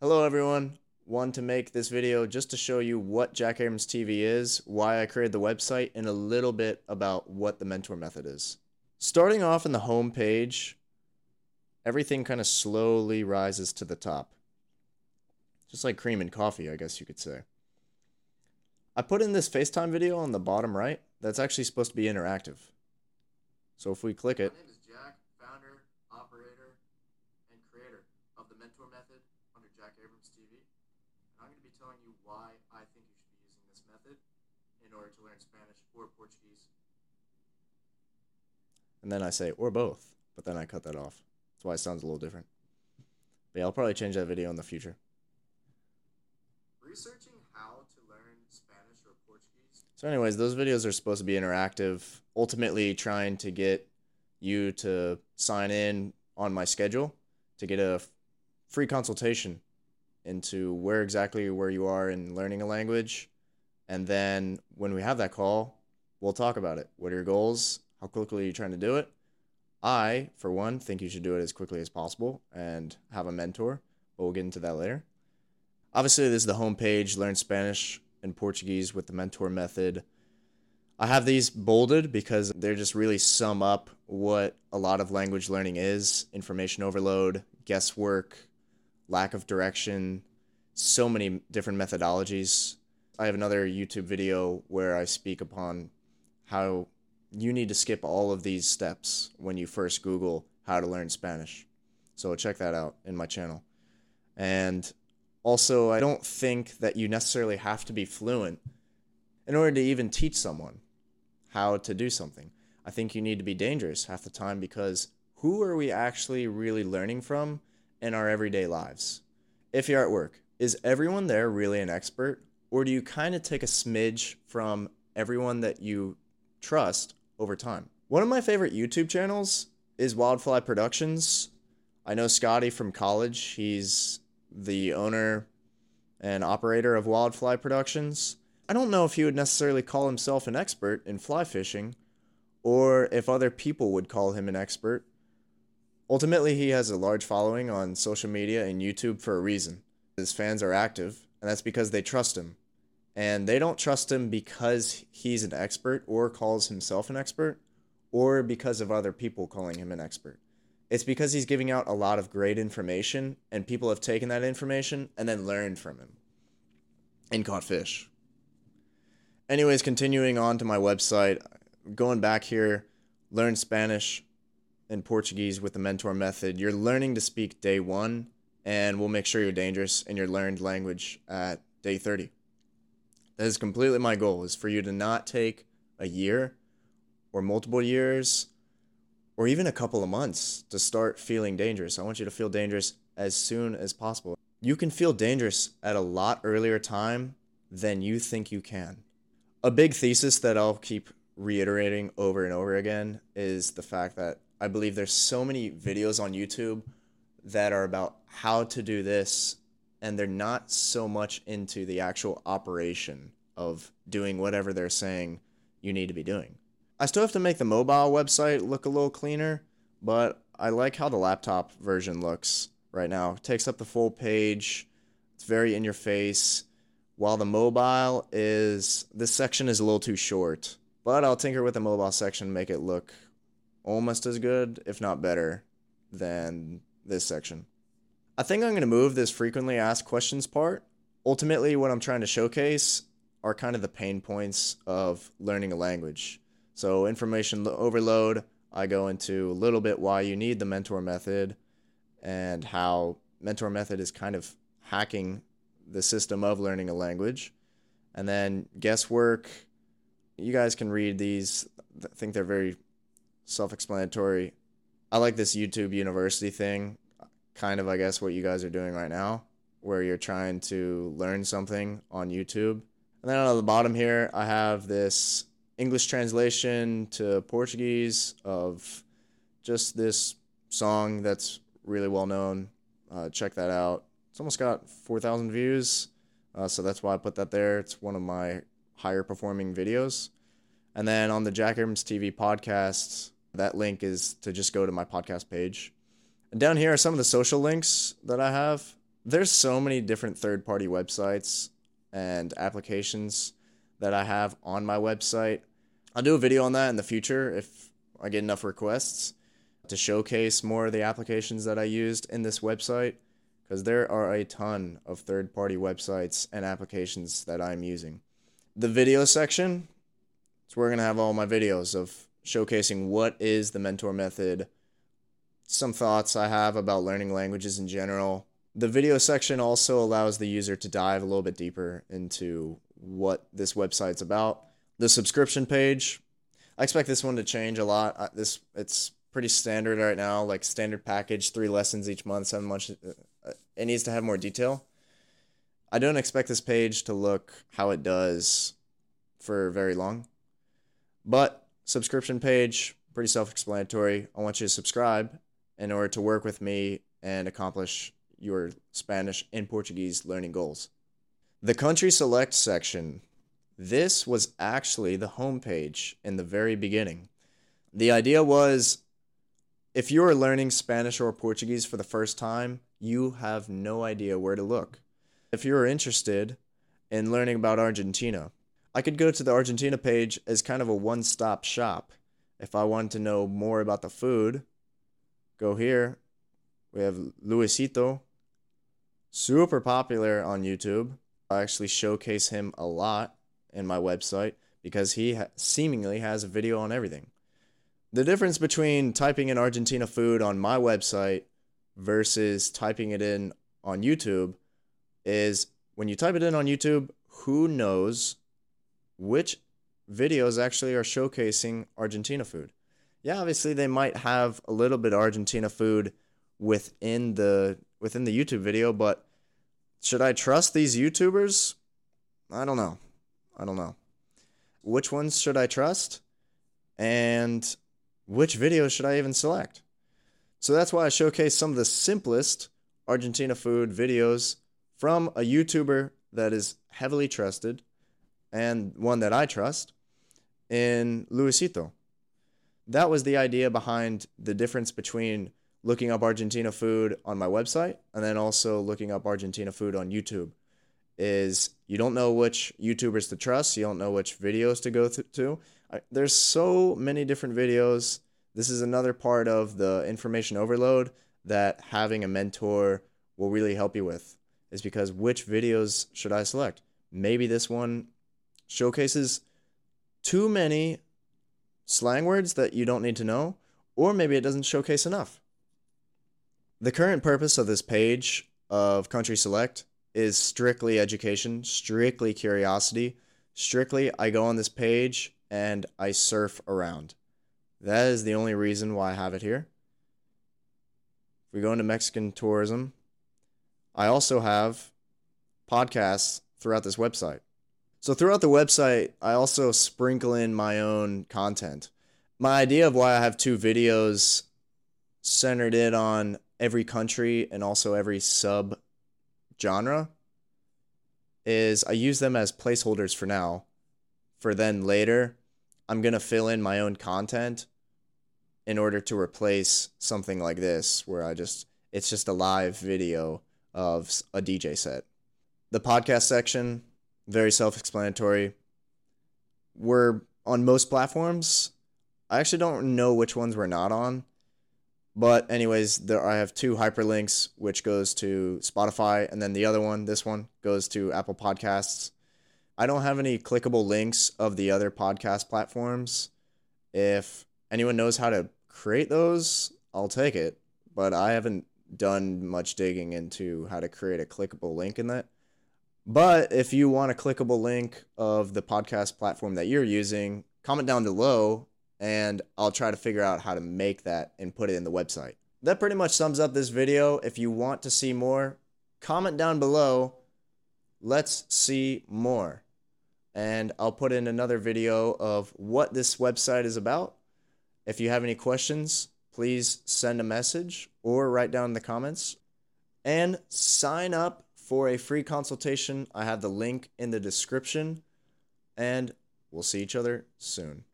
Hello everyone. Want to make this video just to show you what Jack Abrams TV is, why I created the website, and a little bit about what the mentor method is. Starting off in the home page, everything kind of slowly rises to the top. Just like cream and coffee, I guess you could say. I put in this FaceTime video on the bottom right that's actually supposed to be interactive. So if we click it, My name is Jack, founder, operator, and creator of the Mentor Method under Jack Abrams TV. And I'm going to be telling you why I think you should be using this method in order to learn Spanish or Portuguese. and then I say, or both, but then I cut that off. That's why it sounds a little different. But yeah, I'll probably change that video in the future. Researching how to learn Spanish or Portuguese So, anyways, those videos are supposed to be interactive, ultimately trying to get you to sign in on my schedule to get a free consultation into where exactly where you are in learning a language. And then when we have that call, we'll talk about it. What are your goals? How quickly are you trying to do it? I, for one, think you should do it as quickly as possible and have a mentor, but we'll get into that later. Obviously, this is the homepage, Learn Spanish and Portuguese with the mentor method. I have these bolded because they just really sum up what a lot of language learning is information overload, guesswork, lack of direction, so many different methodologies. I have another YouTube video where I speak upon how you need to skip all of these steps when you first Google how to learn Spanish. So check that out in my channel. And also, I don't think that you necessarily have to be fluent in order to even teach someone how to do something. I think you need to be dangerous half the time because who are we actually really learning from in our everyday lives? If you're at work, is everyone there really an expert? Or do you kind of take a smidge from everyone that you trust over time? One of my favorite YouTube channels is Wildfly Productions. I know Scotty from college. He's the owner and operator of Wildfly Productions. I don't know if he would necessarily call himself an expert in fly fishing or if other people would call him an expert. Ultimately, he has a large following on social media and YouTube for a reason. His fans are active, and that's because they trust him. And they don't trust him because he's an expert or calls himself an expert or because of other people calling him an expert. It's because he's giving out a lot of great information, and people have taken that information and then learned from him and caught fish. Anyways, continuing on to my website, going back here, learn Spanish and Portuguese with the mentor method. You're learning to speak day one, and we'll make sure you're dangerous in your learned language at day 30. That is completely my goal, is for you to not take a year or multiple years or even a couple of months to start feeling dangerous. I want you to feel dangerous as soon as possible. You can feel dangerous at a lot earlier time than you think you can. A big thesis that I'll keep reiterating over and over again is the fact that I believe there's so many videos on YouTube that are about how to do this and they're not so much into the actual operation of doing whatever they're saying you need to be doing. I still have to make the mobile website look a little cleaner, but I like how the laptop version looks right now. It takes up the full page. It's very in your face. While the mobile is this section is a little too short, but I'll tinker with the mobile section, make it look almost as good, if not better, than this section. I think I'm going to move this frequently asked questions part. Ultimately, what I'm trying to showcase are kind of the pain points of learning a language. So, information overload, I go into a little bit why you need the mentor method and how mentor method is kind of hacking the system of learning a language. And then guesswork, you guys can read these. I think they're very self explanatory. I like this YouTube University thing, kind of, I guess, what you guys are doing right now, where you're trying to learn something on YouTube. And then on the bottom here, I have this English translation to Portuguese of just this song that's really well known. Uh, check that out. It's almost got 4,000 views, uh, so that's why I put that there. It's one of my higher performing videos. And then on the Jack Abrams TV podcast, that link is to just go to my podcast page. And down here are some of the social links that I have. there's so many different third party websites and applications that I have on my website. I'll do a video on that in the future if I get enough requests to showcase more of the applications that I used in this website because there are a ton of third party websites and applications that I'm using. The video section, it's where we're going to have all my videos of showcasing what is the mentor method, some thoughts I have about learning languages in general. The video section also allows the user to dive a little bit deeper into what this website's about. The subscription page, I expect this one to change a lot. This it's pretty standard right now, like standard package, three lessons each month, seven months. Uh, it needs to have more detail. I don't expect this page to look how it does for very long, but subscription page, pretty self explanatory. I want you to subscribe in order to work with me and accomplish your Spanish and Portuguese learning goals. The country select section. This was actually the homepage in the very beginning. The idea was if you are learning Spanish or Portuguese for the first time, you have no idea where to look. If you're interested in learning about Argentina, I could go to the Argentina page as kind of a one stop shop. If I want to know more about the food, go here. We have Luisito, super popular on YouTube. I actually showcase him a lot in my website because he ha- seemingly has a video on everything. The difference between typing in Argentina food on my website versus typing it in on YouTube is when you type it in on YouTube, who knows which videos actually are showcasing Argentina food? Yeah, obviously they might have a little bit of Argentina food within the within the YouTube video, but should I trust these YouTubers? I don't know. I don't know. Which ones should I trust? And which videos should I even select? So that's why I showcase some of the simplest Argentina food videos from a YouTuber that is heavily trusted and one that I trust in Luisito. That was the idea behind the difference between looking up Argentina food on my website and then also looking up Argentina food on YouTube is you don't know which YouTubers to trust, you don't know which videos to go th- to. I, there's so many different videos this is another part of the information overload that having a mentor will really help you with is because which videos should I select? Maybe this one showcases too many slang words that you don't need to know, or maybe it doesn't showcase enough. The current purpose of this page of Country Select is strictly education, strictly curiosity. Strictly, I go on this page and I surf around. That is the only reason why I have it here. If we go into Mexican tourism, I also have podcasts throughout this website. So throughout the website, I also sprinkle in my own content. My idea of why I have two videos centered in on every country and also every sub genre is I use them as placeholders for now. For then later, I'm going to fill in my own content in order to replace something like this where I just it's just a live video of a DJ set. The podcast section, very self-explanatory. We're on most platforms. I actually don't know which ones we're not on. But anyways, there I have two hyperlinks which goes to Spotify and then the other one, this one, goes to Apple Podcasts. I don't have any clickable links of the other podcast platforms. If anyone knows how to create those, I'll take it. But I haven't done much digging into how to create a clickable link in that. But if you want a clickable link of the podcast platform that you're using, comment down below and I'll try to figure out how to make that and put it in the website. That pretty much sums up this video. If you want to see more, comment down below. Let's see more. And I'll put in another video of what this website is about if you have any questions, please send a message or write down in the comments. And sign up for a free consultation. I have the link in the description. And we'll see each other soon.